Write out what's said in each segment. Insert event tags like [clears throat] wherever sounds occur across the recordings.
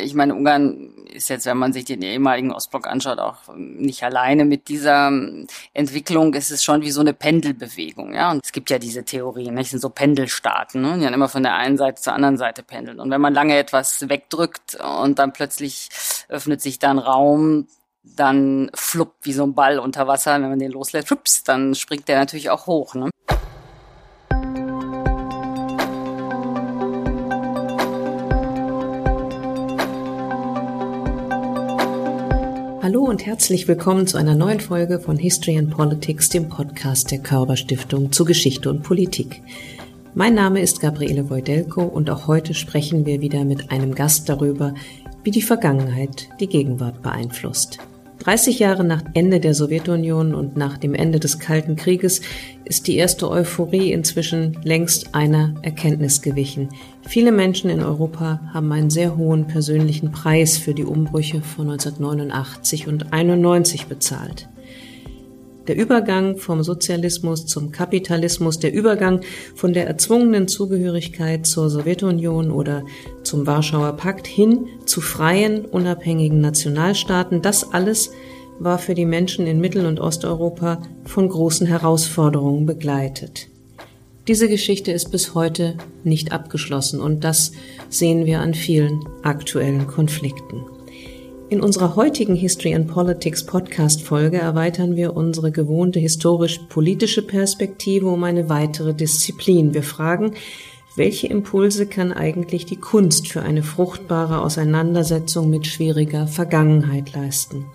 Ich meine, Ungarn ist jetzt, wenn man sich den ehemaligen Ostblock anschaut, auch nicht alleine mit dieser Entwicklung. Es ist schon wie so eine Pendelbewegung, ja. Und es gibt ja diese Theorien, nicht? Es sind so Pendelstaaten, ne? die dann immer von der einen Seite zur anderen Seite pendeln. Und wenn man lange etwas wegdrückt und dann plötzlich öffnet sich da ein Raum, dann fluppt wie so ein Ball unter Wasser, wenn man den loslässt, flups, dann springt der natürlich auch hoch, ne? Hallo und herzlich willkommen zu einer neuen Folge von History and Politics, dem Podcast der Körber Stiftung zu Geschichte und Politik. Mein Name ist Gabriele Wojdelko und auch heute sprechen wir wieder mit einem Gast darüber, wie die Vergangenheit die Gegenwart beeinflusst. 30 Jahre nach Ende der Sowjetunion und nach dem Ende des Kalten Krieges ist die erste Euphorie inzwischen längst einer Erkenntnis gewichen. Viele Menschen in Europa haben einen sehr hohen persönlichen Preis für die Umbrüche von 1989 und 91 bezahlt. Der Übergang vom Sozialismus zum Kapitalismus, der Übergang von der erzwungenen Zugehörigkeit zur Sowjetunion oder zum Warschauer Pakt hin zu freien, unabhängigen Nationalstaaten, das alles war für die Menschen in Mittel- und Osteuropa von großen Herausforderungen begleitet. Diese Geschichte ist bis heute nicht abgeschlossen und das sehen wir an vielen aktuellen Konflikten. In unserer heutigen History and Politics Podcast Folge erweitern wir unsere gewohnte historisch-politische Perspektive um eine weitere Disziplin. Wir fragen, welche Impulse kann eigentlich die Kunst für eine fruchtbare Auseinandersetzung mit schwieriger Vergangenheit leisten?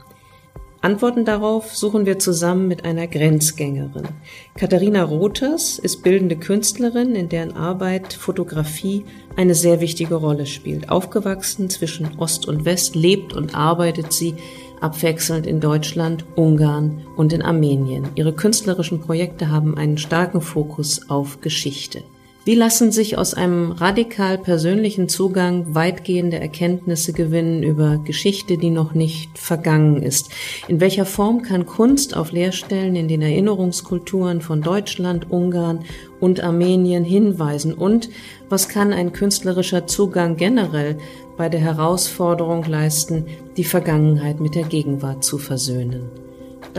Antworten darauf suchen wir zusammen mit einer Grenzgängerin. Katharina Rothers ist bildende Künstlerin, in deren Arbeit Fotografie eine sehr wichtige Rolle spielt. Aufgewachsen zwischen Ost und West lebt und arbeitet sie abwechselnd in Deutschland, Ungarn und in Armenien. Ihre künstlerischen Projekte haben einen starken Fokus auf Geschichte. Wie lassen sich aus einem radikal persönlichen Zugang weitgehende Erkenntnisse gewinnen über Geschichte, die noch nicht vergangen ist? In welcher Form kann Kunst auf Leerstellen in den Erinnerungskulturen von Deutschland, Ungarn und Armenien hinweisen? Und was kann ein künstlerischer Zugang generell bei der Herausforderung leisten, die Vergangenheit mit der Gegenwart zu versöhnen?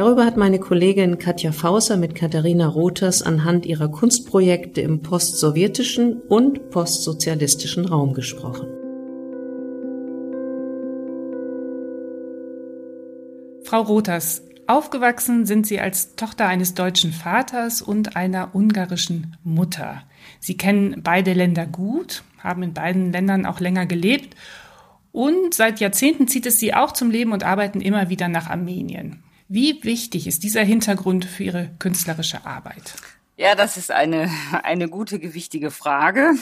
Darüber hat meine Kollegin Katja Fauser mit Katharina Rothers anhand ihrer Kunstprojekte im postsowjetischen und postsozialistischen Raum gesprochen. Frau Rothers, aufgewachsen sind Sie als Tochter eines deutschen Vaters und einer ungarischen Mutter. Sie kennen beide Länder gut, haben in beiden Ländern auch länger gelebt und seit Jahrzehnten zieht es Sie auch zum Leben und Arbeiten immer wieder nach Armenien. Wie wichtig ist dieser Hintergrund für Ihre künstlerische Arbeit? Ja, das ist eine, eine gute, gewichtige Frage.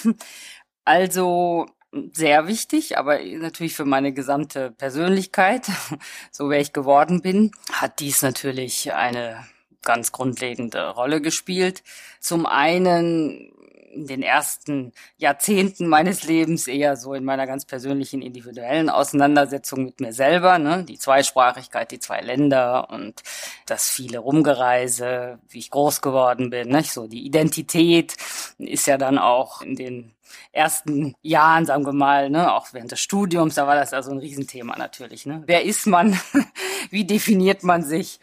Also sehr wichtig, aber natürlich für meine gesamte Persönlichkeit, so wer ich geworden bin, hat dies natürlich eine ganz grundlegende Rolle gespielt. Zum einen in den ersten Jahrzehnten meines Lebens eher so in meiner ganz persönlichen individuellen Auseinandersetzung mit mir selber, ne? die Zweisprachigkeit, die zwei Länder und das viele Rumgereise, wie ich groß geworden bin, nicht? so die Identität ist ja dann auch in den ersten Jahren, sagen wir mal, ne, auch während des Studiums, da war das also ein Riesenthema natürlich. Ne? Wer ist man? [laughs] Wie definiert man sich?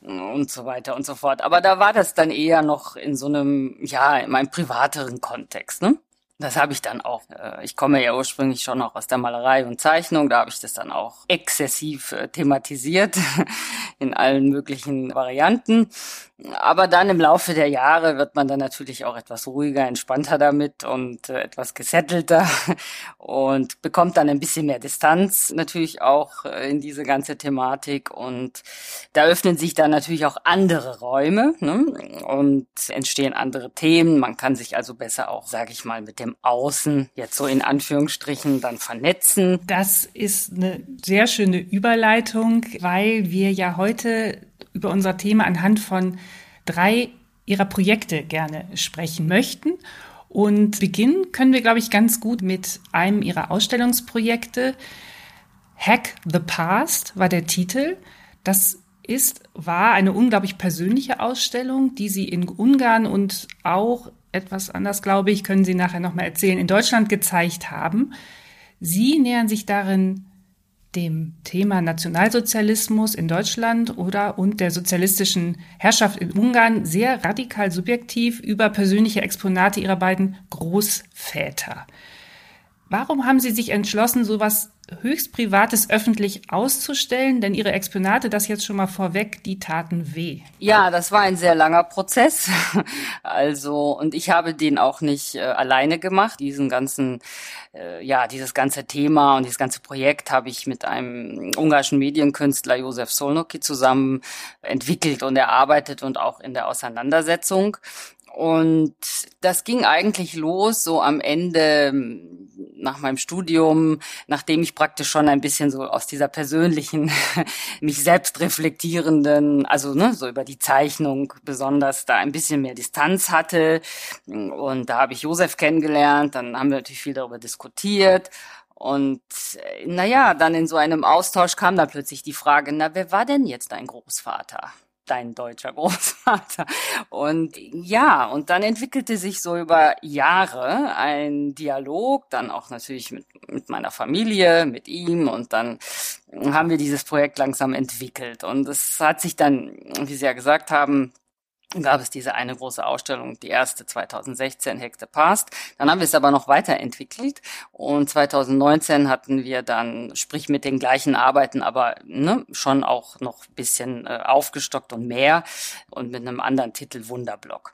Und so weiter und so fort. Aber da war das dann eher noch in so einem, ja, in meinem privateren Kontext. Ne? Das habe ich dann auch. Äh, ich komme ja ursprünglich schon noch aus der Malerei und Zeichnung. Da habe ich das dann auch exzessiv äh, thematisiert [laughs] in allen möglichen Varianten. Aber dann im Laufe der Jahre wird man dann natürlich auch etwas ruhiger, entspannter damit und äh, etwas gesettelter [laughs] und bekommt dann ein bisschen mehr Distanz natürlich auch in diese ganze Thematik. Und da öffnen sich dann natürlich auch andere Räume ne? und entstehen andere Themen. Man kann sich also besser auch, sage ich mal, mit dem Außen jetzt so in Anführungsstrichen dann vernetzen. Das ist eine sehr schöne Überleitung, weil wir ja heute über unser Thema anhand von drei ihrer Projekte gerne sprechen möchten. Und beginnen können wir, glaube ich, ganz gut mit einem ihrer Ausstellungsprojekte. Hack the Past war der Titel. Das ist, war eine unglaublich persönliche Ausstellung, die sie in Ungarn und auch etwas anders, glaube ich, können Sie nachher nochmal erzählen, in Deutschland gezeigt haben. Sie nähern sich darin dem Thema Nationalsozialismus in Deutschland oder und der sozialistischen Herrschaft in Ungarn sehr radikal subjektiv über persönliche Exponate ihrer beiden Großväter. Warum haben Sie sich entschlossen, sowas höchst Privates öffentlich auszustellen? Denn Ihre Exponate, das jetzt schon mal vorweg, die taten weh. Ja, das war ein sehr langer Prozess. [laughs] Also, und ich habe den auch nicht äh, alleine gemacht. Diesen ganzen, äh, ja, dieses ganze Thema und dieses ganze Projekt habe ich mit einem ungarischen Medienkünstler Josef Solnoki zusammen entwickelt und erarbeitet und auch in der Auseinandersetzung. Und das ging eigentlich los so am Ende nach meinem Studium, nachdem ich praktisch schon ein bisschen so aus dieser persönlichen, [laughs] mich selbst reflektierenden, also ne, so über die Zeichnung besonders da ein bisschen mehr Distanz hatte. Und da habe ich Josef kennengelernt, dann haben wir natürlich viel darüber diskutiert. Und äh, naja, dann in so einem Austausch kam da plötzlich die Frage, na, wer war denn jetzt dein Großvater? Dein deutscher Großvater. Und ja, und dann entwickelte sich so über Jahre ein Dialog, dann auch natürlich mit, mit meiner Familie, mit ihm und dann haben wir dieses Projekt langsam entwickelt. Und es hat sich dann, wie Sie ja gesagt haben, gab es diese eine große Ausstellung, die erste 2016, Hekte Past. Dann haben wir es aber noch weiterentwickelt und 2019 hatten wir dann, sprich mit den gleichen Arbeiten, aber ne, schon auch noch bisschen äh, aufgestockt und mehr und mit einem anderen Titel Wunderblock.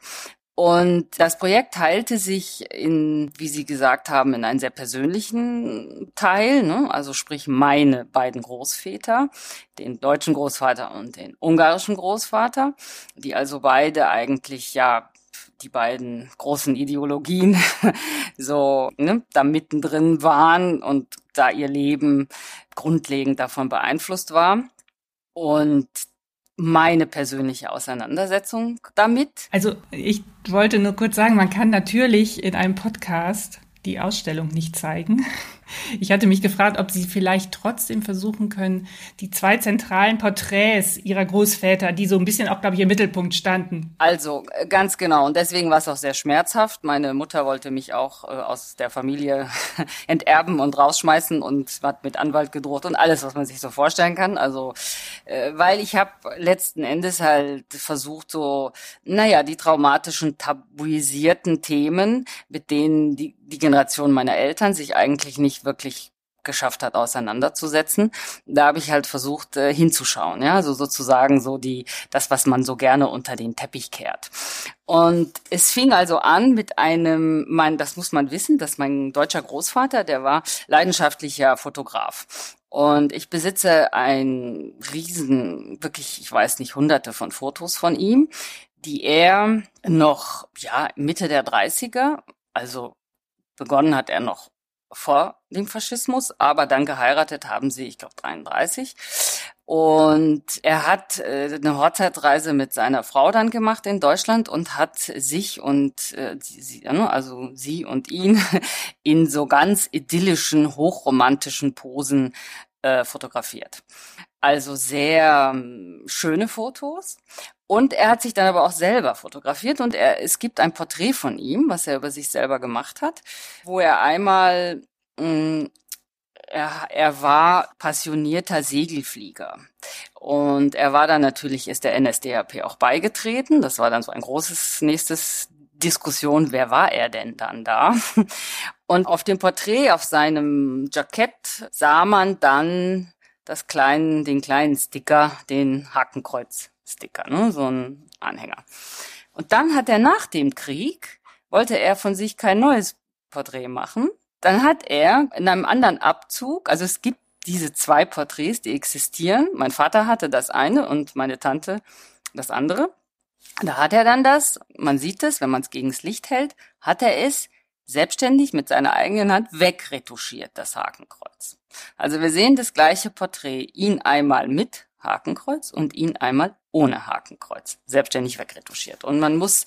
Und das Projekt teilte sich in, wie Sie gesagt haben, in einen sehr persönlichen Teil, ne? also sprich meine beiden Großväter, den deutschen Großvater und den ungarischen Großvater, die also beide eigentlich ja die beiden großen Ideologien [laughs] so ne, da mittendrin waren und da ihr Leben grundlegend davon beeinflusst war. Und meine persönliche Auseinandersetzung damit. Also ich wollte nur kurz sagen, man kann natürlich in einem Podcast die Ausstellung nicht zeigen. Ich hatte mich gefragt, ob Sie vielleicht trotzdem versuchen können, die zwei zentralen Porträts Ihrer Großväter, die so ein bisschen auch, glaube ich, im Mittelpunkt standen. Also, äh, ganz genau. Und deswegen war es auch sehr schmerzhaft. Meine Mutter wollte mich auch äh, aus der Familie [laughs] enterben und rausschmeißen und hat mit Anwalt gedroht und alles, was man sich so vorstellen kann. Also, äh, weil ich habe letzten Endes halt versucht, so, naja, die traumatischen, tabuisierten Themen, mit denen die, die Generation meiner Eltern sich eigentlich nicht wirklich geschafft hat, auseinanderzusetzen. Da habe ich halt versucht äh, hinzuschauen, ja, also sozusagen so die das, was man so gerne unter den Teppich kehrt. Und es fing also an mit einem, mein, das muss man wissen, dass mein deutscher Großvater, der war leidenschaftlicher Fotograf. Und ich besitze ein riesen, wirklich, ich weiß nicht, hunderte von Fotos von ihm, die er noch, ja, Mitte der 30er, also begonnen hat er noch vor dem Faschismus, aber dann geheiratet haben sie, ich glaube 33. Und er hat äh, eine Hochzeitreise mit seiner Frau dann gemacht in Deutschland und hat sich und äh, sie, also sie und ihn [laughs] in so ganz idyllischen, hochromantischen Posen äh, fotografiert. Also sehr ähm, schöne Fotos. Und er hat sich dann aber auch selber fotografiert und er, es gibt ein Porträt von ihm, was er über sich selber gemacht hat, wo er einmal Mm, er, er war passionierter Segelflieger. Und er war dann natürlich, ist der NSDAP auch beigetreten. Das war dann so ein großes nächstes Diskussion, wer war er denn dann da? [laughs] Und auf dem Porträt, auf seinem Jackett sah man dann das kleinen, den kleinen Sticker, den Hakenkreuz-Sticker, ne? so ein Anhänger. Und dann hat er nach dem Krieg, wollte er von sich kein neues Porträt machen, dann hat er in einem anderen Abzug, also es gibt diese zwei Porträts, die existieren. Mein Vater hatte das eine und meine Tante das andere. Da hat er dann das, man sieht es, wenn man es gegen das Licht hält, hat er es selbstständig mit seiner eigenen Hand wegretuschiert, das Hakenkreuz. Also wir sehen das gleiche Porträt, ihn einmal mit Hakenkreuz und ihn einmal ohne Hakenkreuz, selbstständig wegretuschiert. Und man muss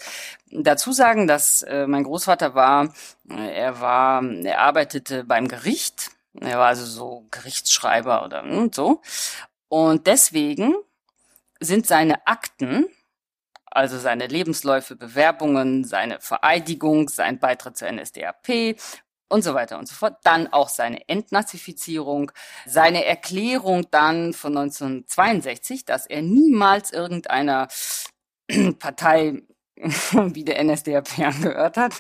dazu sagen, dass äh, mein Großvater war, äh, er war, er arbeitete beim Gericht, er war also so Gerichtsschreiber oder und hm, so. Und deswegen sind seine Akten, also seine Lebensläufe, Bewerbungen, seine Vereidigung, sein Beitritt zur NSDAP und so weiter und so fort. Dann auch seine Entnazifizierung, seine Erklärung dann von 1962, dass er niemals irgendeiner [clears throat] Partei [laughs] wie der NSDAP [laughs] angehört hat.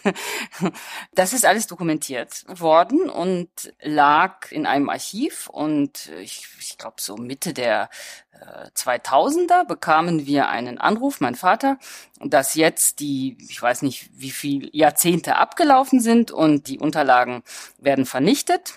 Das ist alles dokumentiert worden und lag in einem Archiv und ich, ich glaube so Mitte der 2000er bekamen wir einen Anruf, mein Vater, dass jetzt die, ich weiß nicht, wie viel Jahrzehnte abgelaufen sind und die Unterlagen werden vernichtet.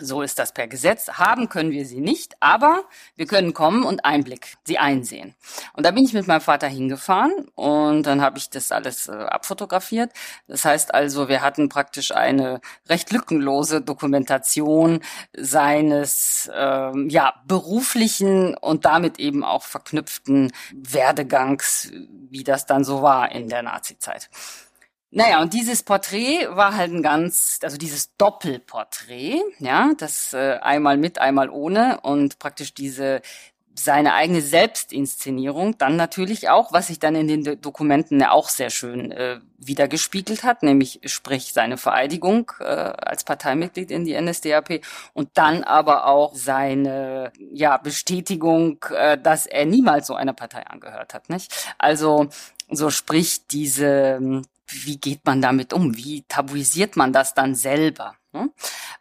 So ist das per Gesetz. Haben können wir sie nicht, aber wir können kommen und Einblick, sie einsehen. Und da bin ich mit meinem Vater hingefahren und dann habe ich das alles äh, abfotografiert. Das heißt also, wir hatten praktisch eine recht lückenlose Dokumentation seines ähm, ja beruflichen und damit eben auch verknüpften Werdegangs, wie das dann so war in der Nazizeit. Naja, und dieses Porträt war halt ein ganz, also dieses Doppelporträt, ja, das äh, einmal mit, einmal ohne und praktisch diese seine eigene Selbstinszenierung, dann natürlich auch, was sich dann in den Dokumenten auch sehr schön äh, wiedergespiegelt hat, nämlich sprich seine Vereidigung äh, als Parteimitglied in die NSDAP und dann aber auch seine ja Bestätigung, äh, dass er niemals so einer Partei angehört hat, nicht? Also so sprich diese wie geht man damit um? Wie tabuisiert man das dann selber? Ne?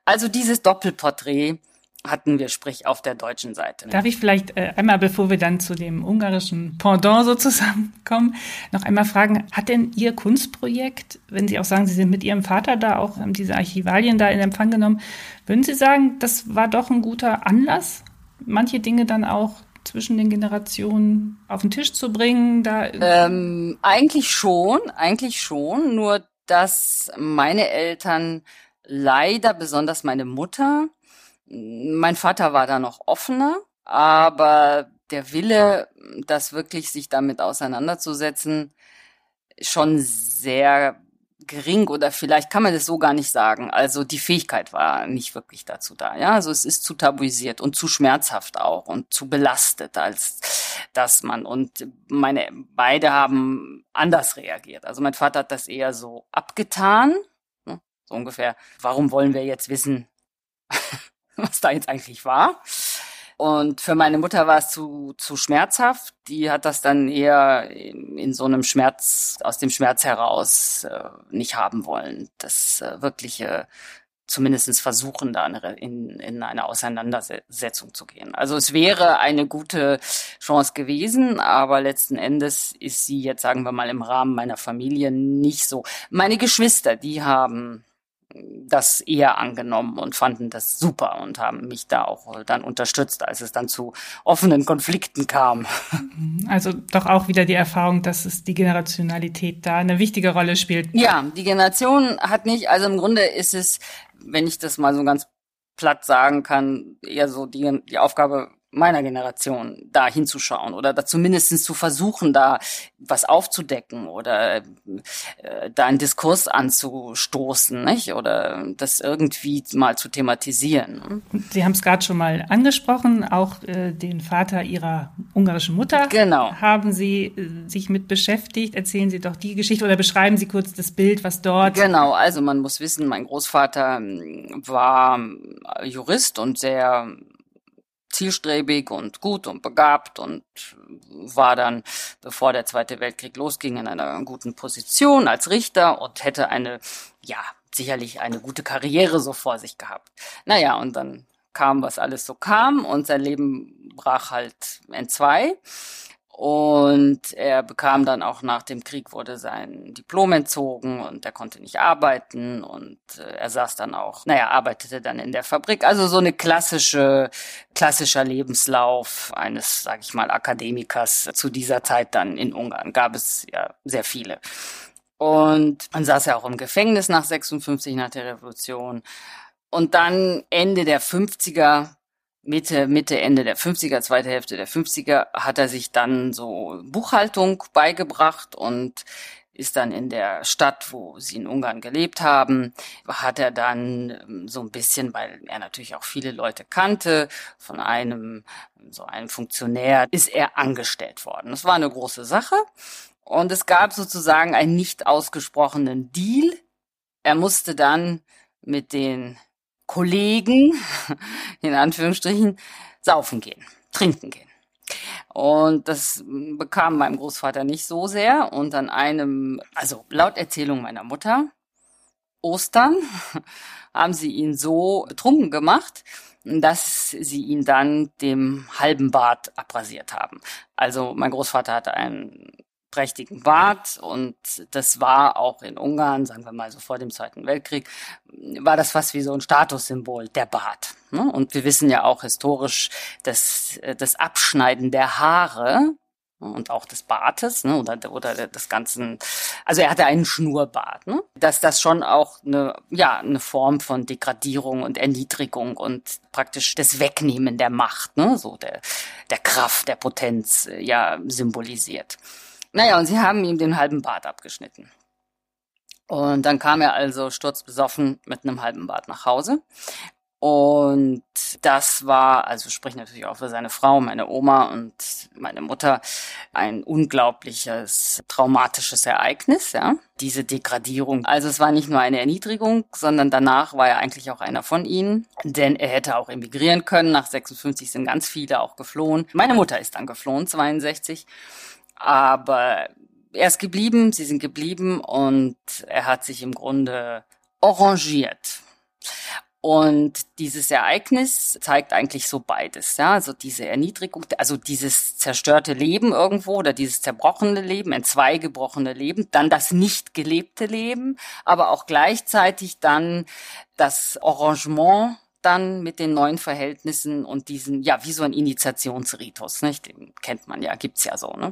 Also dieses Doppelporträt hatten wir, sprich, auf der deutschen Seite. Darf ich vielleicht äh, einmal, bevor wir dann zu dem ungarischen Pendant sozusagen [laughs] kommen, noch einmal fragen, hat denn Ihr Kunstprojekt, wenn Sie auch sagen, Sie sind mit Ihrem Vater da auch, haben diese Archivalien da in Empfang genommen, würden Sie sagen, das war doch ein guter Anlass, manche Dinge dann auch zwischen den Generationen auf den Tisch zu bringen? Da ähm, eigentlich schon, eigentlich schon. Nur dass meine Eltern leider, besonders meine Mutter, mein Vater war da noch offener, aber der Wille, das wirklich sich damit auseinanderzusetzen, schon sehr gering oder vielleicht kann man das so gar nicht sagen. Also die Fähigkeit war nicht wirklich dazu da. Ja, also es ist zu tabuisiert und zu schmerzhaft auch und zu belastet, als dass man und meine beide haben anders reagiert. Also mein Vater hat das eher so abgetan, ne, so ungefähr. Warum wollen wir jetzt wissen, [laughs] was da jetzt eigentlich war? Und für meine Mutter war es zu, zu schmerzhaft. Die hat das dann eher in, in so einem Schmerz, aus dem Schmerz heraus äh, nicht haben wollen. Das äh, wirkliche zumindestens versuchen, da in, in eine Auseinandersetzung zu gehen. Also es wäre eine gute Chance gewesen, aber letzten Endes ist sie jetzt, sagen wir mal, im Rahmen meiner Familie nicht so. Meine Geschwister, die haben das eher angenommen und fanden das super und haben mich da auch dann unterstützt, als es dann zu offenen Konflikten kam. Also doch auch wieder die Erfahrung, dass es die Generationalität da eine wichtige Rolle spielt. Ja, die Generation hat nicht, also im Grunde ist es, wenn ich das mal so ganz platt sagen kann, eher so die, die Aufgabe meiner Generation da hinzuschauen oder da zumindest zu versuchen, da was aufzudecken oder äh, da einen Diskurs anzustoßen, nicht? Oder das irgendwie mal zu thematisieren. Sie haben es gerade schon mal angesprochen, auch äh, den Vater Ihrer ungarischen Mutter genau. haben Sie äh, sich mit beschäftigt. Erzählen Sie doch die Geschichte oder beschreiben Sie kurz das Bild, was dort. Genau, also man muss wissen, mein Großvater ähm, war Jurist und sehr zielstrebig und gut und begabt und war dann, bevor der Zweite Weltkrieg losging, in einer guten Position als Richter und hätte eine, ja, sicherlich eine gute Karriere so vor sich gehabt. Naja, und dann kam, was alles so kam und sein Leben brach halt entzwei. Und er bekam dann auch nach dem Krieg wurde sein Diplom entzogen und er konnte nicht arbeiten und äh, er saß dann auch, naja, arbeitete dann in der Fabrik. Also so eine klassische, klassischer Lebenslauf eines, sag ich mal, Akademikers zu dieser Zeit dann in Ungarn. Gab es ja sehr viele. Und man saß ja auch im Gefängnis nach 56, nach der Revolution. Und dann Ende der 50er Mitte, Mitte, Ende der 50er, zweite Hälfte der 50er hat er sich dann so Buchhaltung beigebracht und ist dann in der Stadt, wo sie in Ungarn gelebt haben, hat er dann ähm, so ein bisschen, weil er natürlich auch viele Leute kannte, von einem, so einem Funktionär, ist er angestellt worden. Das war eine große Sache. Und es gab sozusagen einen nicht ausgesprochenen Deal er musste dann mit den Kollegen, [laughs] in Anführungsstrichen, saufen gehen, trinken gehen. Und das bekam meinem Großvater nicht so sehr. Und an einem, also laut Erzählung meiner Mutter, Ostern, [laughs] haben sie ihn so betrunken gemacht, dass sie ihn dann dem halben Bart abrasiert haben. Also mein Großvater hatte einen prächtigen Bart und das war auch in Ungarn, sagen wir mal so vor dem Zweiten Weltkrieg, war das fast wie so ein Statussymbol, der Bart. Ne? Und wir wissen ja auch historisch, dass äh, das Abschneiden der Haare und auch des Bartes ne, oder, oder des ganzen, also er hatte einen Schnurrbart, ne, dass das schon auch eine, ja, eine Form von Degradierung und Erniedrigung und praktisch das Wegnehmen der Macht, ne, so der, der Kraft, der Potenz, äh, ja, symbolisiert. Naja, und sie haben ihm den halben Bart abgeschnitten. Und dann kam er also sturzbesoffen mit einem halben Bart nach Hause. Und das war, also sprich natürlich auch für seine Frau, meine Oma und meine Mutter, ein unglaubliches traumatisches Ereignis, ja. Diese Degradierung. Also es war nicht nur eine Erniedrigung, sondern danach war er eigentlich auch einer von ihnen, denn er hätte auch emigrieren können. Nach 56 sind ganz viele auch geflohen. Meine Mutter ist dann geflohen, 62. Aber er ist geblieben, sie sind geblieben und er hat sich im Grunde arrangiert. Und dieses Ereignis zeigt eigentlich so beides, ja, also diese Erniedrigung, also dieses zerstörte Leben irgendwo oder dieses zerbrochene Leben, ein zweigebrochene Leben, dann das nicht gelebte Leben, aber auch gleichzeitig dann das Arrangement dann mit den neuen Verhältnissen und diesen, ja, wie so ein Initiationsritus, nicht? Den kennt man ja, gibt's ja so, ne?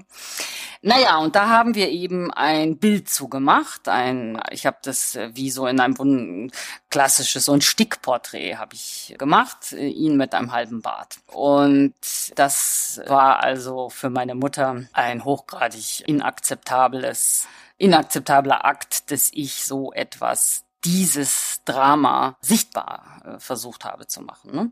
Naja, und da haben wir eben ein Bild zugemacht, ein, ich habe das äh, wie so in einem klassisches, so ein Stickporträt habe ich gemacht, äh, ihn mit einem halben Bart. Und das war also für meine Mutter ein hochgradig inakzeptables inakzeptabler Akt, dass ich so etwas dieses Drama sichtbar äh, versucht habe zu machen. Ne?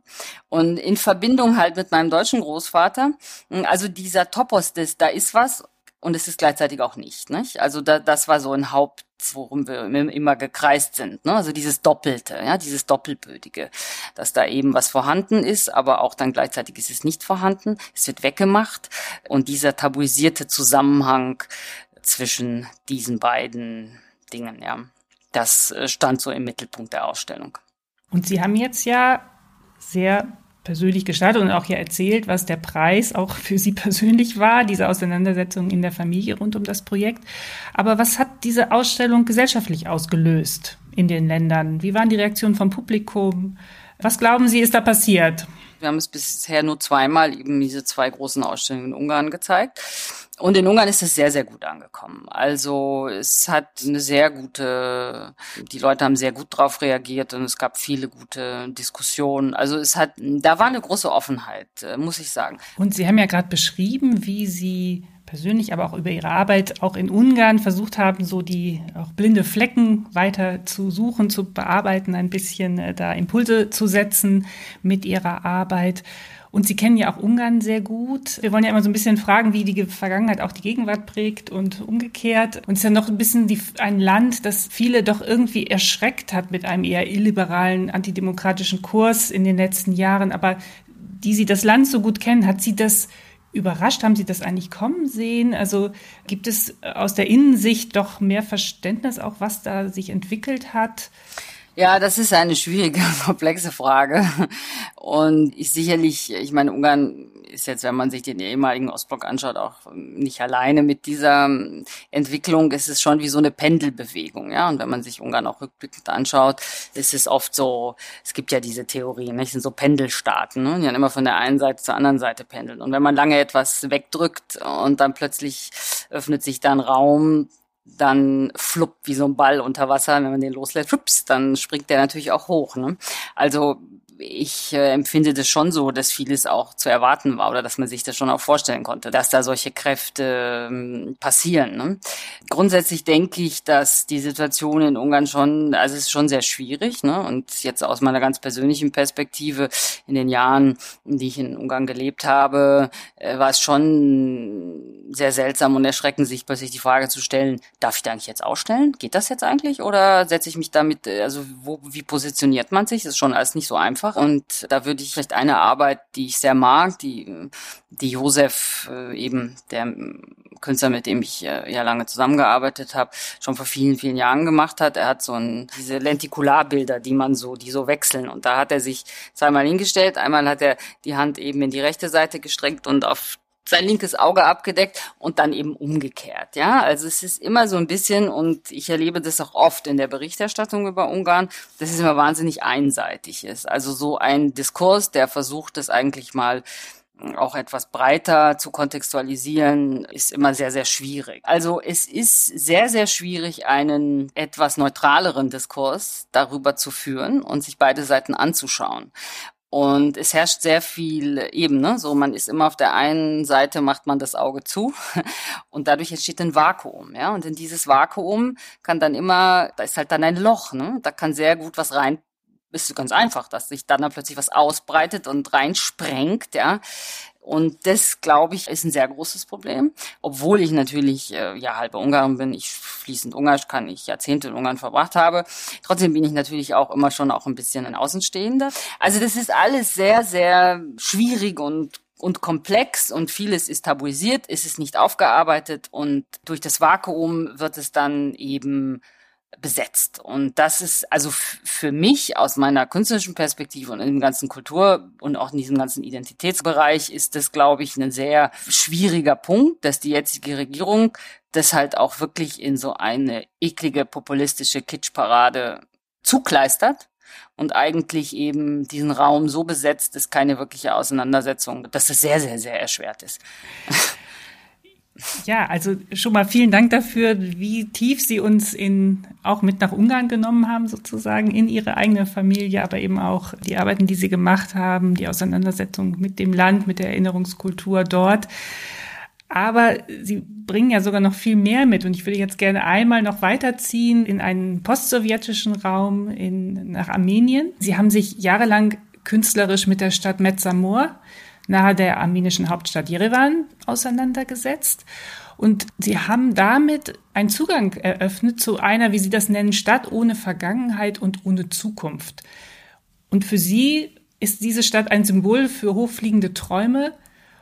Und in Verbindung halt mit meinem deutschen Großvater, hm, also dieser Topos des, da ist was und es ist gleichzeitig auch nicht. nicht? Also da, das war so ein Haupt, worum wir immer gekreist sind. Ne? Also dieses Doppelte, ja, dieses Doppelbödige, dass da eben was vorhanden ist, aber auch dann gleichzeitig ist es nicht vorhanden. Es wird weggemacht und dieser tabuisierte Zusammenhang zwischen diesen beiden Dingen, ja das äh, stand so im Mittelpunkt der Ausstellung. Und Sie haben jetzt ja sehr persönlich gestaltet und auch ja erzählt, was der Preis auch [laughs] für Sie persönlich war, diese Auseinandersetzung in der Familie rund um das Projekt. Aber was hat diese Ausstellung gesellschaftlich ausgelöst in den Ländern? Wie waren die Reaktionen vom Publikum? Was glauben Sie, ist da passiert? Wir haben es bisher nur zweimal eben diese zwei großen Ausstellungen in Ungarn gezeigt. Und in Ungarn ist es sehr, sehr gut angekommen. Also es hat eine sehr gute, die Leute haben sehr gut drauf reagiert und es gab viele gute Diskussionen. Also es hat, da war eine große Offenheit, äh, muss ich sagen. Und Sie haben ja gerade beschrieben, wie Sie persönlich, aber auch über Ihre Arbeit auch in Ungarn versucht haben, so die auch blinde Flecken weiter zu suchen, zu bearbeiten, ein bisschen äh, da Impulse zu setzen mit Ihrer Arbeit. Und Sie kennen ja auch Ungarn sehr gut. Wir wollen ja immer so ein bisschen fragen, wie die Vergangenheit auch die Gegenwart prägt und umgekehrt. Und es ist ja noch ein bisschen die, ein Land, das viele doch irgendwie erschreckt hat mit einem eher illiberalen, antidemokratischen Kurs in den letzten Jahren. Aber die Sie das Land so gut kennen, hat Sie das überrascht? Haben Sie das eigentlich kommen sehen? Also gibt es aus der Innensicht doch mehr Verständnis auch, was da sich entwickelt hat? Ja, das ist eine schwierige, [laughs] komplexe Frage. Und ich sicherlich, ich meine, Ungarn ist jetzt, wenn man sich den ehemaligen Ostblock anschaut, auch nicht alleine mit dieser Entwicklung. Es ist schon wie so eine Pendelbewegung, ja. Und wenn man sich Ungarn auch rückblickend anschaut, ist es oft so, es gibt ja diese Theorien, ne? sind so Pendelstaaten, ne? die dann immer von der einen Seite zur anderen Seite pendeln. Und wenn man lange etwas wegdrückt und dann plötzlich öffnet sich dann Raum, dann fluppt wie so ein Ball unter Wasser, wenn man den loslässt, flups, dann springt der natürlich auch hoch. Ne? Also ich äh, empfinde das schon so, dass vieles auch zu erwarten war oder dass man sich das schon auch vorstellen konnte, dass da solche Kräfte ähm, passieren. Ne? Grundsätzlich denke ich, dass die Situation in Ungarn schon, also es ist schon sehr schwierig. Ne? Und jetzt aus meiner ganz persönlichen Perspektive in den Jahren, die ich in Ungarn gelebt habe, äh, war es schon sehr seltsam und erschrecken sich plötzlich die Frage zu stellen, darf ich da eigentlich jetzt ausstellen? Geht das jetzt eigentlich? Oder setze ich mich damit, äh, also wo, wie positioniert man sich? Das ist schon alles nicht so einfach. Und da würde ich vielleicht eine Arbeit, die ich sehr mag, die, die Josef äh, eben, der Künstler, mit dem ich äh, ja lange zusammengearbeitet habe, schon vor vielen, vielen Jahren gemacht hat. Er hat so ein, diese Lentikularbilder, die man so, die so wechseln. Und da hat er sich zweimal hingestellt. Einmal hat er die Hand eben in die rechte Seite gestreckt und auf sein linkes Auge abgedeckt und dann eben umgekehrt. Ja, also es ist immer so ein bisschen und ich erlebe das auch oft in der Berichterstattung über Ungarn, dass es immer wahnsinnig einseitig ist. Also so ein Diskurs, der versucht, das eigentlich mal auch etwas breiter zu kontextualisieren, ist immer sehr, sehr schwierig. Also es ist sehr, sehr schwierig, einen etwas neutraleren Diskurs darüber zu führen und sich beide Seiten anzuschauen. Und es herrscht sehr viel Ebene. So, man ist immer auf der einen Seite macht man das Auge zu [laughs] und dadurch entsteht ein Vakuum, ja. Und in dieses Vakuum kann dann immer, da ist halt dann ein Loch, ne? Da kann sehr gut was rein ist ganz einfach, dass sich dann, dann plötzlich was ausbreitet und reinsprengt, ja. Und das, glaube ich, ist ein sehr großes Problem. Obwohl ich natürlich äh, ja halbe Ungarin bin, ich fließend Ungarisch kann, ich Jahrzehnte in Ungarn verbracht habe. Trotzdem bin ich natürlich auch immer schon auch ein bisschen ein Außenstehender. Also das ist alles sehr, sehr schwierig und und komplex und vieles ist tabuisiert, ist es nicht aufgearbeitet und durch das Vakuum wird es dann eben besetzt. Und das ist also für mich aus meiner künstlerischen Perspektive und in dem ganzen Kultur und auch in diesem ganzen Identitätsbereich ist das, glaube ich, ein sehr schwieriger Punkt, dass die jetzige Regierung das halt auch wirklich in so eine eklige populistische Kitschparade zukleistert und eigentlich eben diesen Raum so besetzt, dass keine wirkliche Auseinandersetzung, dass das sehr, sehr, sehr erschwert ist. [laughs] Ja, also schon mal vielen Dank dafür, wie tief Sie uns in, auch mit nach Ungarn genommen haben, sozusagen, in Ihre eigene Familie, aber eben auch die Arbeiten, die Sie gemacht haben, die Auseinandersetzung mit dem Land, mit der Erinnerungskultur dort. Aber Sie bringen ja sogar noch viel mehr mit. Und ich würde jetzt gerne einmal noch weiterziehen in einen postsowjetischen Raum in, nach Armenien. Sie haben sich jahrelang künstlerisch mit der Stadt Metzamor nahe der armenischen Hauptstadt Jerewan auseinandergesetzt. Und sie haben damit einen Zugang eröffnet zu einer, wie sie das nennen, Stadt ohne Vergangenheit und ohne Zukunft. Und für sie ist diese Stadt ein Symbol für hochfliegende Träume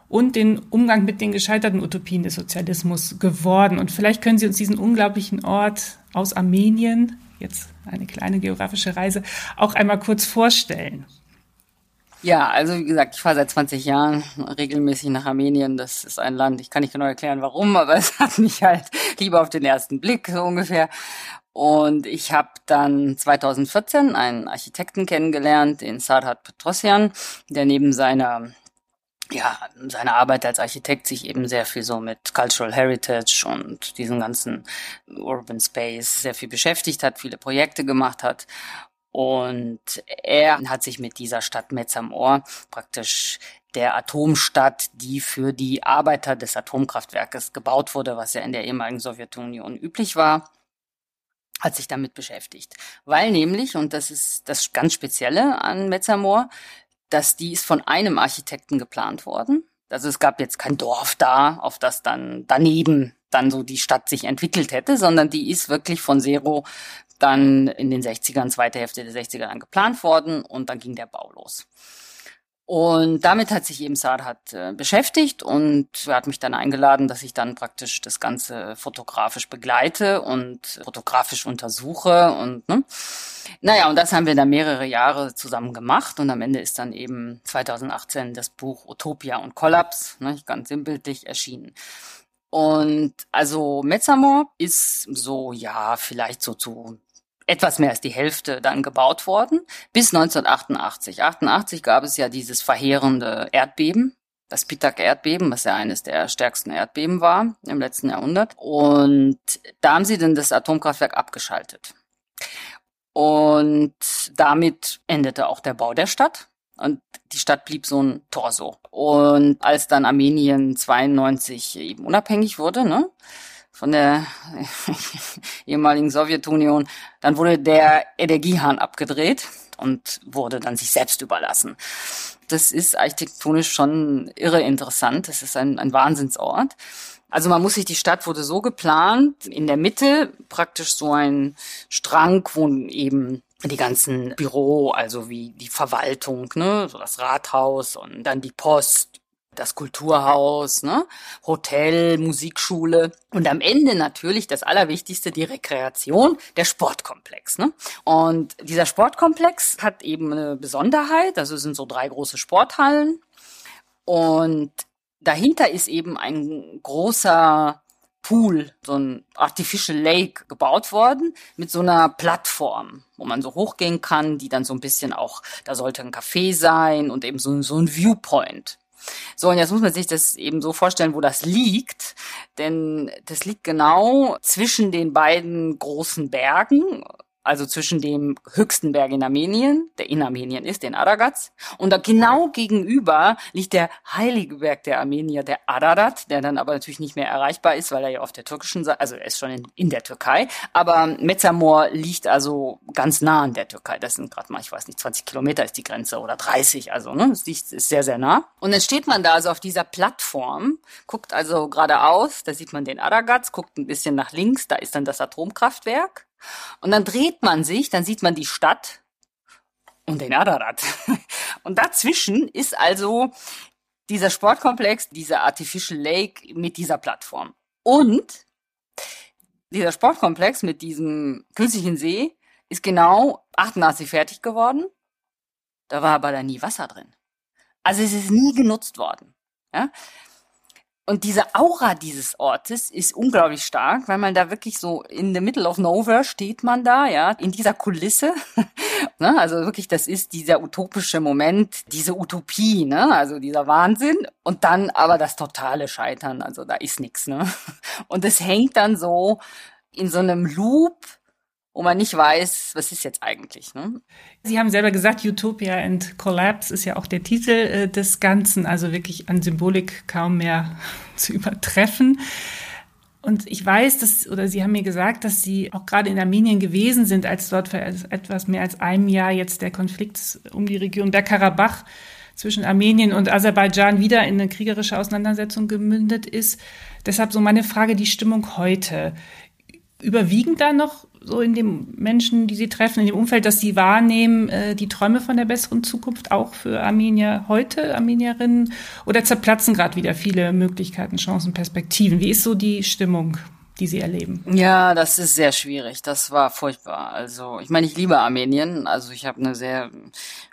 und den Umgang mit den gescheiterten Utopien des Sozialismus geworden. Und vielleicht können Sie uns diesen unglaublichen Ort aus Armenien, jetzt eine kleine geografische Reise, auch einmal kurz vorstellen. Ja, also wie gesagt, ich fahre seit 20 Jahren regelmäßig nach Armenien. Das ist ein Land, ich kann nicht genau erklären, warum, aber es hat mich halt lieber auf den ersten Blick so ungefähr. Und ich habe dann 2014 einen Architekten kennengelernt, den Sarhat Petrosian, der neben seiner ja, seine Arbeit als Architekt sich eben sehr viel so mit Cultural Heritage und diesen ganzen Urban Space sehr viel beschäftigt hat, viele Projekte gemacht hat. Und er hat sich mit dieser Stadt Metz am Ohr praktisch der Atomstadt, die für die Arbeiter des Atomkraftwerkes gebaut wurde, was ja in der ehemaligen Sowjetunion üblich war, hat sich damit beschäftigt. Weil nämlich, und das ist das ganz Spezielle an Metzamor, dass die ist von einem Architekten geplant worden. Also es gab jetzt kein Dorf da, auf das dann daneben dann so die Stadt sich entwickelt hätte, sondern die ist wirklich von Zero dann in den 60ern, zweite Hälfte der 60er dann geplant worden und dann ging der Bau los. Und damit hat sich eben Sarhat äh, beschäftigt und er hat mich dann eingeladen, dass ich dann praktisch das Ganze fotografisch begleite und fotografisch untersuche und ne. Naja, und das haben wir dann mehrere Jahre zusammen gemacht und am Ende ist dann eben 2018 das Buch Utopia und Kollaps, ne, ganz sinnbildlich erschienen. Und also Metzamor ist so, ja, vielleicht so zu etwas mehr als die Hälfte dann gebaut worden, bis 1988. 88 gab es ja dieses verheerende Erdbeben, das Pitak-Erdbeben, was ja eines der stärksten Erdbeben war im letzten Jahrhundert. Und da haben sie dann das Atomkraftwerk abgeschaltet. Und damit endete auch der Bau der Stadt. Und die Stadt blieb so ein Torso. Und als dann Armenien 92 eben unabhängig wurde, ne, von der [laughs] ehemaligen Sowjetunion. Dann wurde der Energiehahn abgedreht und wurde dann sich selbst überlassen. Das ist architektonisch schon irre interessant. Das ist ein, ein Wahnsinnsort. Also man muss sich, die Stadt wurde so geplant, in der Mitte praktisch so ein Strang, wo eben die ganzen Büro, also wie die Verwaltung, ne, so das Rathaus und dann die Post, das Kulturhaus, ne, Hotel, Musikschule und am Ende natürlich das Allerwichtigste, die Rekreation, der Sportkomplex. Ne? Und dieser Sportkomplex hat eben eine Besonderheit, also es sind so drei große Sporthallen und dahinter ist eben ein großer Pool, so ein Artificial Lake gebaut worden mit so einer Plattform, wo man so hochgehen kann, die dann so ein bisschen auch, da sollte ein Café sein und eben so, so ein Viewpoint. So, und jetzt muss man sich das eben so vorstellen, wo das liegt. Denn das liegt genau zwischen den beiden großen Bergen also zwischen dem höchsten Berg in Armenien, der in Armenien ist, den Aragats, und da genau gegenüber liegt der heilige Berg der Armenier, der Ararat, der dann aber natürlich nicht mehr erreichbar ist, weil er ja auf der türkischen Seite, also er ist schon in, in der Türkei, aber Mezzamor liegt also ganz nah an der Türkei. Das sind gerade mal, ich weiß nicht, 20 Kilometer ist die Grenze oder 30, also ne, es liegt, ist sehr, sehr nah. Und dann steht man da also auf dieser Plattform, guckt also geradeaus, da sieht man den Aragats, guckt ein bisschen nach links, da ist dann das Atomkraftwerk. Und dann dreht man sich, dann sieht man die Stadt und den Ararat. [laughs] Und dazwischen ist also dieser Sportkomplex, dieser Artificial Lake mit dieser Plattform. Und dieser Sportkomplex mit diesem künstlichen See ist genau 88 fertig geworden. Da war aber da nie Wasser drin. Also es ist nie genutzt worden. Ja? Und diese Aura dieses Ortes ist unglaublich stark, weil man da wirklich so in the middle of nowhere steht man da, ja, in dieser Kulisse. [laughs] ne? Also wirklich, das ist dieser utopische Moment, diese Utopie, ne? Also dieser Wahnsinn. Und dann aber das totale Scheitern. Also da ist nichts, ne? [laughs] Und es hängt dann so in so einem Loop wo man nicht weiß, was ist jetzt eigentlich. Ne? Sie haben selber gesagt, Utopia and Collapse ist ja auch der Titel äh, des Ganzen, also wirklich an Symbolik kaum mehr [laughs] zu übertreffen. Und ich weiß, dass, oder Sie haben mir gesagt, dass Sie auch gerade in Armenien gewesen sind, als dort für etwas mehr als einem Jahr jetzt der Konflikt um die Region Bergkarabach zwischen Armenien und Aserbaidschan wieder in eine kriegerische Auseinandersetzung gemündet ist. Deshalb so meine Frage, die Stimmung heute. Überwiegen da noch so in dem Menschen, die sie treffen, in dem Umfeld, dass sie wahrnehmen, äh, die Träume von der besseren Zukunft auch für Armenier heute, Armenierinnen? Oder zerplatzen gerade wieder viele Möglichkeiten, Chancen, Perspektiven? Wie ist so die Stimmung? die sie erleben? Ja, das ist sehr schwierig. Das war furchtbar. Also, ich meine, ich liebe Armenien. Also, ich habe eine sehr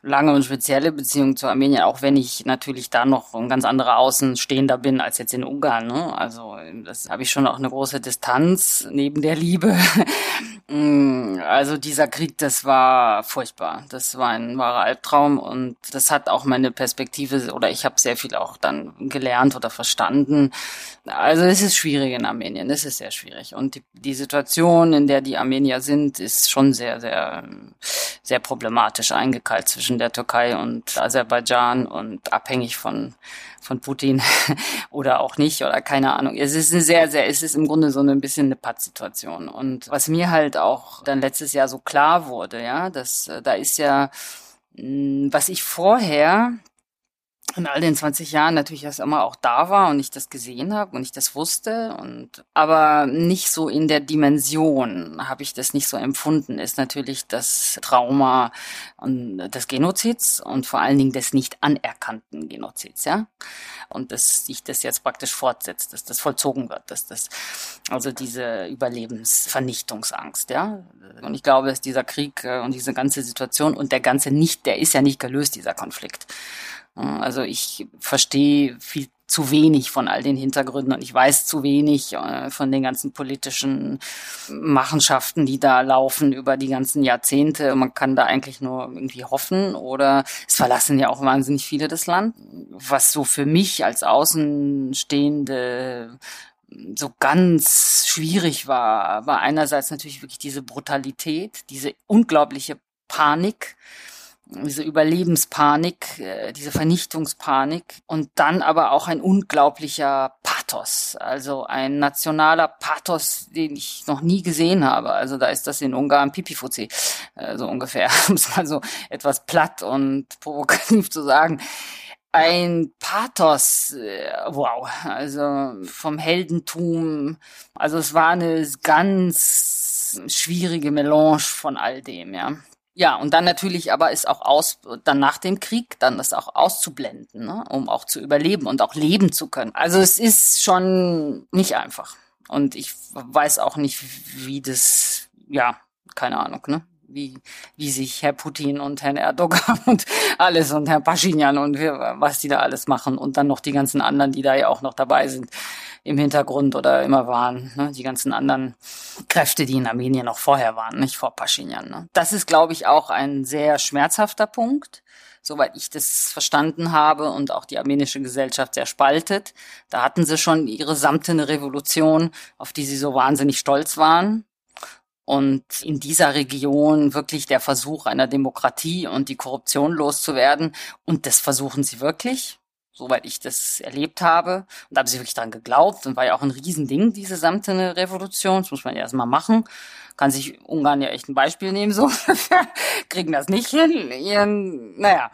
lange und spezielle Beziehung zu Armenien, auch wenn ich natürlich da noch ein ganz anderer Außenstehender bin als jetzt in Ungarn. Ne? Also, das habe ich schon auch eine große Distanz neben der Liebe. Mm, also, dieser Krieg, das war furchtbar. Das war ein wahrer Albtraum und das hat auch meine Perspektive oder ich habe sehr viel auch dann gelernt oder verstanden. Also, es ist schwierig in Armenien. Es ist sehr schwierig. Und die, die Situation, in der die Armenier sind, ist schon sehr, sehr, sehr problematisch eingekeilt zwischen der Türkei und Aserbaidschan und abhängig von von Putin [laughs] oder auch nicht oder keine Ahnung. Es ist eine sehr, sehr, es ist im Grunde so ein bisschen eine Pattsituation. Und was mir halt auch dann letztes Jahr so klar wurde, ja, dass äh, da ist ja, hm, was ich vorher in all den 20 Jahren natürlich erst immer auch da war und ich das gesehen habe und ich das wusste und aber nicht so in der Dimension habe ich das nicht so empfunden. Ist natürlich das Trauma des Genozids und vor allen Dingen des nicht anerkannten Genozids ja? Und dass sich das jetzt praktisch fortsetzt dass das vollzogen wird dass das also diese Überlebensvernichtungsangst ja? Und ich glaube dass dieser Krieg äh, und diese ganze Situation und der ganze nicht der ist ja nicht gelöst dieser Konflikt also ich verstehe viel zu wenig von all den Hintergründen und ich weiß zu wenig äh, von den ganzen politischen Machenschaften, die da laufen über die ganzen Jahrzehnte. Man kann da eigentlich nur irgendwie hoffen oder es verlassen ja auch wahnsinnig viele das Land. Was so für mich als Außenstehende so ganz schwierig war, war einerseits natürlich wirklich diese Brutalität, diese unglaubliche Panik, diese Überlebenspanik, äh, diese Vernichtungspanik und dann aber auch ein unglaublicher Pathos, also ein nationaler Pathos, den ich noch nie gesehen habe. Also da ist das in Ungarn Pipifuzi, äh, so ungefähr, [laughs] um es mal so etwas platt und provokativ zu sagen. ein Pathos, äh, wow, also vom Heldentum. Also es war eine ganz schwierige Melange von all dem, ja. Ja, und dann natürlich aber ist auch aus, dann nach dem Krieg, dann das auch auszublenden, ne, um auch zu überleben und auch leben zu können. Also es ist schon nicht einfach. Und ich weiß auch nicht, wie das, ja, keine Ahnung, ne? Wie, wie sich Herr Putin und Herrn Erdogan [laughs] und alles und Herr Pashinyan und was die da alles machen und dann noch die ganzen anderen, die da ja auch noch dabei sind im Hintergrund oder immer waren, ne? die ganzen anderen Kräfte, die in Armenien noch vorher waren, nicht vor Pashinyan. Ne? Das ist, glaube ich, auch ein sehr schmerzhafter Punkt soweit ich das verstanden habe und auch die armenische Gesellschaft sehr spaltet. Da hatten sie schon ihre samtene Revolution, auf die sie so wahnsinnig stolz waren. Und in dieser Region wirklich der Versuch einer Demokratie und die Korruption loszuwerden. Und das versuchen sie wirklich, soweit ich das erlebt habe. Und da haben sie wirklich dran geglaubt und war ja auch ein Riesending, diese samtene Revolution. Das muss man ja erstmal machen kann sich Ungarn ja echt ein Beispiel nehmen, so. [laughs] Kriegen das nicht hin. Ihren, naja.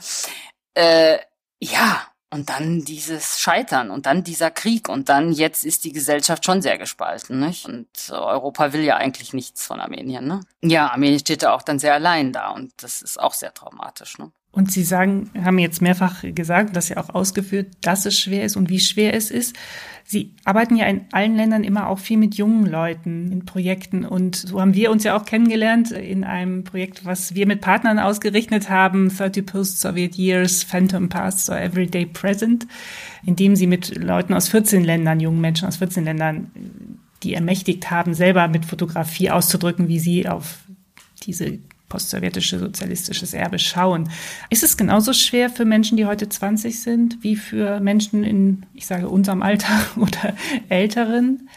Äh, ja, und dann dieses Scheitern und dann dieser Krieg und dann jetzt ist die Gesellschaft schon sehr gespalten, nicht? Und Europa will ja eigentlich nichts von Armenien, ne? Ja, Armenien steht da auch dann sehr allein da und das ist auch sehr traumatisch, ne? Und Sie sagen, haben jetzt mehrfach gesagt, dass ja auch ausgeführt, dass es schwer ist und wie schwer es ist. Sie arbeiten ja in allen Ländern immer auch viel mit jungen Leuten in Projekten. Und so haben wir uns ja auch kennengelernt in einem Projekt, was wir mit Partnern ausgerichtet haben, 30 Post-Soviet Years, Phantom Past or Everyday Present, in dem sie mit Leuten aus 14 Ländern, jungen Menschen aus 14 Ländern, die ermächtigt haben, selber mit Fotografie auszudrücken, wie sie auf diese postsowjetische sozialistisches Erbe schauen. Ist es genauso schwer für Menschen, die heute 20 sind, wie für Menschen in, ich sage, unserem Alter [laughs] oder älteren?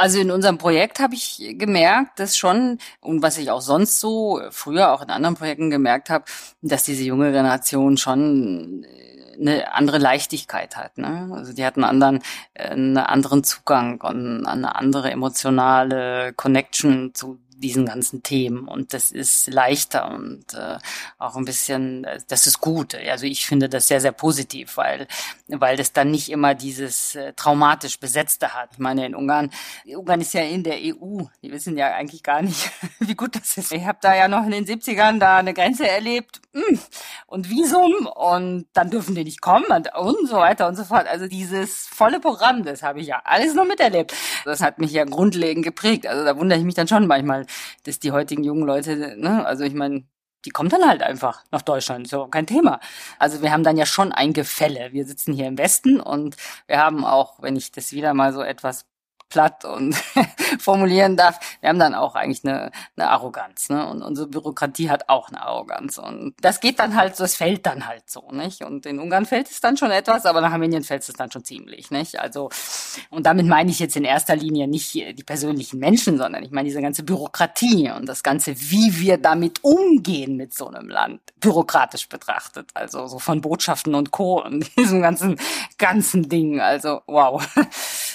Also in unserem Projekt habe ich gemerkt, dass schon, und was ich auch sonst so früher auch in anderen Projekten gemerkt habe, dass diese junge Generation schon eine andere Leichtigkeit hat. Ne? Also die hatten einen anderen, äh, einen anderen Zugang und eine andere emotionale Connection zu diesen ganzen Themen und das ist leichter und äh, auch ein bisschen, das ist gut. Also ich finde das sehr, sehr positiv, weil, weil das dann nicht immer dieses äh, traumatisch Besetzte hat. Ich meine, in Ungarn, Ungarn ist ja in der EU, die wissen ja eigentlich gar nicht, [laughs] wie gut das ist. Ich habe da ja noch in den 70ern da eine Grenze erlebt hm, und Visum und dann dürfen die nicht kommen und, und so weiter und so fort. Also dieses volle Programm, das habe ich ja alles noch miterlebt. Das hat mich ja grundlegend geprägt. Also da wundere ich mich dann schon manchmal, dass die heutigen jungen Leute, ne, also ich meine, die kommen dann halt einfach nach Deutschland, so kein Thema. Also wir haben dann ja schon ein Gefälle. Wir sitzen hier im Westen und wir haben auch, wenn ich das wieder mal so etwas platt und [laughs] formulieren darf, wir haben dann auch eigentlich eine, eine Arroganz. Ne? Und unsere Bürokratie hat auch eine Arroganz. Und das geht dann halt, das fällt dann halt so, nicht? Und in Ungarn fällt es dann schon etwas, aber nach Armenien fällt es dann schon ziemlich, nicht? Also, und damit meine ich jetzt in erster Linie nicht die persönlichen Menschen, sondern ich meine diese ganze Bürokratie und das Ganze, wie wir damit umgehen mit so einem Land, bürokratisch betrachtet. Also so von Botschaften und Co. und [laughs] diesem ganzen, ganzen Ding. Also, wow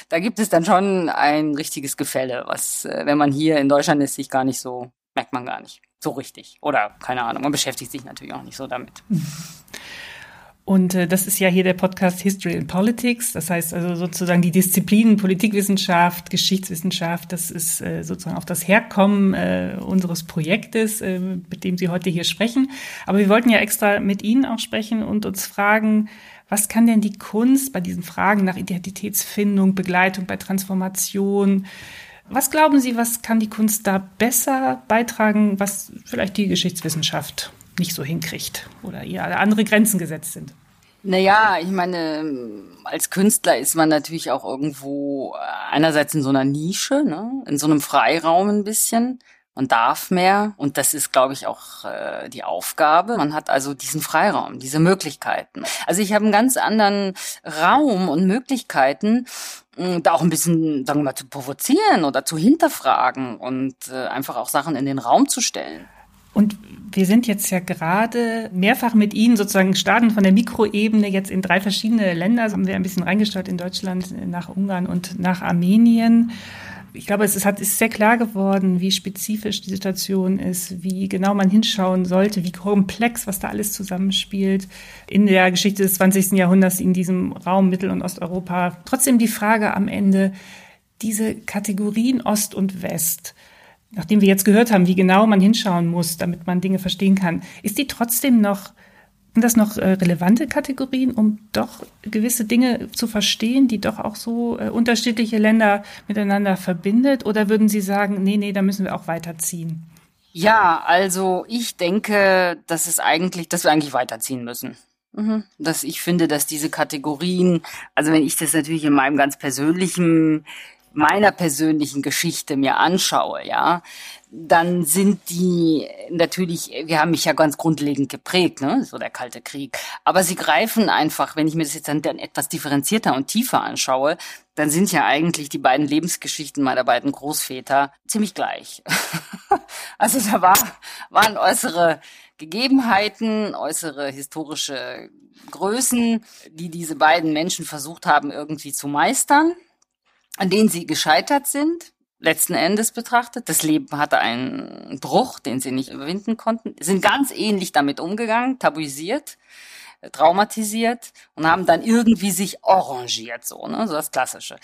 da gibt es dann schon ein richtiges Gefälle, was, äh, wenn man hier in Deutschland ist, sich gar nicht so, merkt man gar nicht so richtig. Oder keine Ahnung, man beschäftigt sich natürlich auch nicht so damit. [laughs] Und äh, das ist ja hier der Podcast History and Politics. Das heißt also sozusagen die Disziplinen Politikwissenschaft, Geschichtswissenschaft, das ist äh, sozusagen auch das Herkommen äh, unseres Projektes, äh, mit dem Sie heute hier sprechen. Aber wir wollten ja extra mit Ihnen auch sprechen und uns fragen, was kann denn die Kunst bei diesen Fragen nach Identitätsfindung, Begleitung bei Transformation, was glauben Sie, was kann die Kunst da besser beitragen, was vielleicht die Geschichtswissenschaft nicht so hinkriegt oder ihr andere Grenzen gesetzt sind? Naja, ich meine, als Künstler ist man natürlich auch irgendwo einerseits in so einer Nische, ne? in so einem Freiraum ein bisschen und darf mehr. Und das ist, glaube ich, auch äh, die Aufgabe. Man hat also diesen Freiraum, diese Möglichkeiten. Also ich habe einen ganz anderen Raum und Möglichkeiten, da auch ein bisschen, sagen wir mal, zu provozieren oder zu hinterfragen und äh, einfach auch Sachen in den Raum zu stellen. Und wir sind jetzt ja gerade mehrfach mit Ihnen sozusagen starten von der Mikroebene jetzt in drei verschiedene Länder. haben wir ein bisschen reingesteuert in Deutschland, nach Ungarn und nach Armenien. Ich glaube, es ist, hat, ist sehr klar geworden, wie spezifisch die Situation ist, wie genau man hinschauen sollte, wie komplex, was da alles zusammenspielt in der Geschichte des 20. Jahrhunderts in diesem Raum Mittel- und Osteuropa. Trotzdem die Frage am Ende, diese Kategorien Ost und West, nachdem wir jetzt gehört haben, wie genau man hinschauen muss, damit man Dinge verstehen kann, ist die trotzdem noch sind das noch äh, relevante Kategorien, um doch gewisse Dinge zu verstehen, die doch auch so äh, unterschiedliche Länder miteinander verbindet? Oder würden Sie sagen, nee, nee, da müssen wir auch weiterziehen? Ja, also ich denke, dass es eigentlich, dass wir eigentlich weiterziehen müssen. Mhm. Dass ich finde, dass diese Kategorien, also wenn ich das natürlich in meinem ganz persönlichen meiner persönlichen Geschichte mir anschaue, ja, dann sind die natürlich, wir haben mich ja ganz grundlegend geprägt, ne, so der Kalte Krieg. Aber sie greifen einfach, wenn ich mir das jetzt dann, dann etwas differenzierter und tiefer anschaue, dann sind ja eigentlich die beiden Lebensgeschichten meiner beiden Großväter ziemlich gleich. [laughs] also da war, waren äußere Gegebenheiten, äußere historische Größen, die diese beiden Menschen versucht haben irgendwie zu meistern an denen sie gescheitert sind, letzten Endes betrachtet. Das Leben hatte einen Bruch, den sie nicht überwinden konnten, sind ganz ähnlich damit umgegangen, tabuisiert, äh, traumatisiert und haben dann irgendwie sich arrangiert, so, ne, so das Klassische.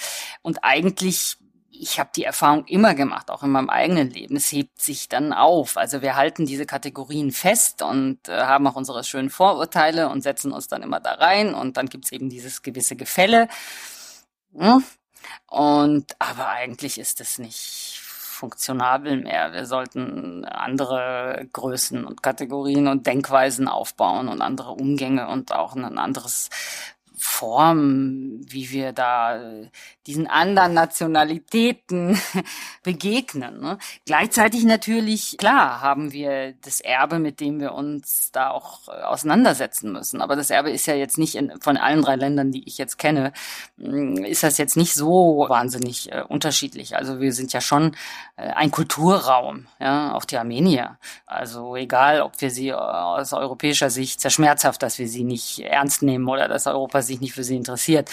Und eigentlich ich habe die Erfahrung immer gemacht, auch in meinem eigenen Leben. Es hebt sich dann auf. Also wir halten diese Kategorien fest und äh, haben auch unsere schönen Vorurteile und setzen uns dann immer da rein und dann gibt's eben dieses gewisse Gefälle. Ja, und aber eigentlich ist es nicht funktionabel mehr. Wir sollten andere Größen und Kategorien und Denkweisen aufbauen und andere Umgänge und auch ein anderes Form, wie wir da diesen anderen Nationalitäten [laughs] begegnen. Ne? Gleichzeitig natürlich, klar, haben wir das Erbe, mit dem wir uns da auch äh, auseinandersetzen müssen. Aber das Erbe ist ja jetzt nicht in, von allen drei Ländern, die ich jetzt kenne, mm, ist das jetzt nicht so wahnsinnig äh, unterschiedlich. Also wir sind ja schon äh, ein Kulturraum, ja, auch die Armenier. Also egal, ob wir sie äh, aus europäischer Sicht sehr schmerzhaft, dass wir sie nicht ernst nehmen oder dass Europa sich nicht für sie interessiert.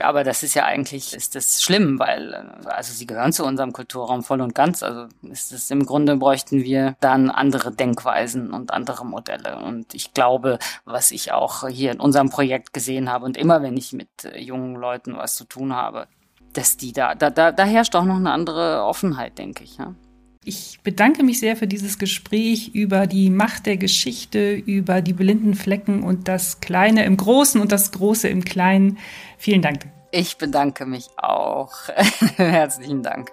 Aber das ist ja eigentlich, ist das schlimm, weil, äh, also sie gehören zu unserem Kulturraum voll und ganz. Also ist es im Grunde bräuchten wir dann andere Denkweisen und andere Modelle. Und ich glaube, was ich auch hier in unserem Projekt gesehen habe und immer wenn ich mit äh, jungen Leuten was zu tun habe, dass die da, da, da, da herrscht auch noch eine andere Offenheit, denke ich. Ja. Ich bedanke mich sehr für dieses Gespräch über die Macht der Geschichte, über die blinden Flecken und das Kleine im Großen und das Große im Kleinen. Vielen Dank. Ich bedanke mich auch. [laughs] Herzlichen Dank.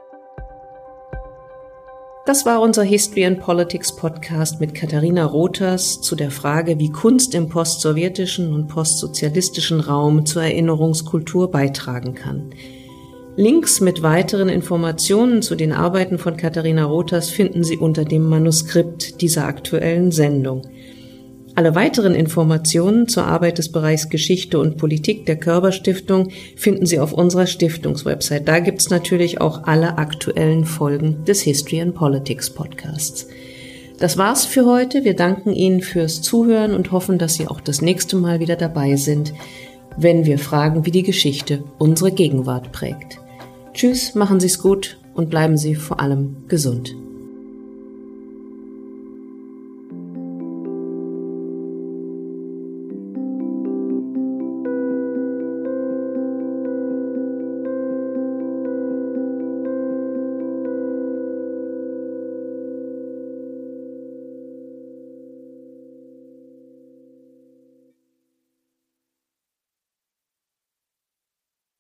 Das war unser History and Politics Podcast mit Katharina Rothers zu der Frage, wie Kunst im postsowjetischen und postsozialistischen Raum zur Erinnerungskultur beitragen kann. Links mit weiteren Informationen zu den Arbeiten von Katharina Rothers finden Sie unter dem Manuskript dieser aktuellen Sendung. Alle weiteren Informationen zur Arbeit des Bereichs Geschichte und Politik der Körperstiftung finden Sie auf unserer Stiftungswebsite. Da gibt's natürlich auch alle aktuellen Folgen des History and Politics Podcasts. Das war's für heute. Wir danken Ihnen fürs Zuhören und hoffen, dass Sie auch das nächste Mal wieder dabei sind, wenn wir fragen, wie die Geschichte unsere Gegenwart prägt. Tschüss, machen Sie's gut und bleiben Sie vor allem gesund.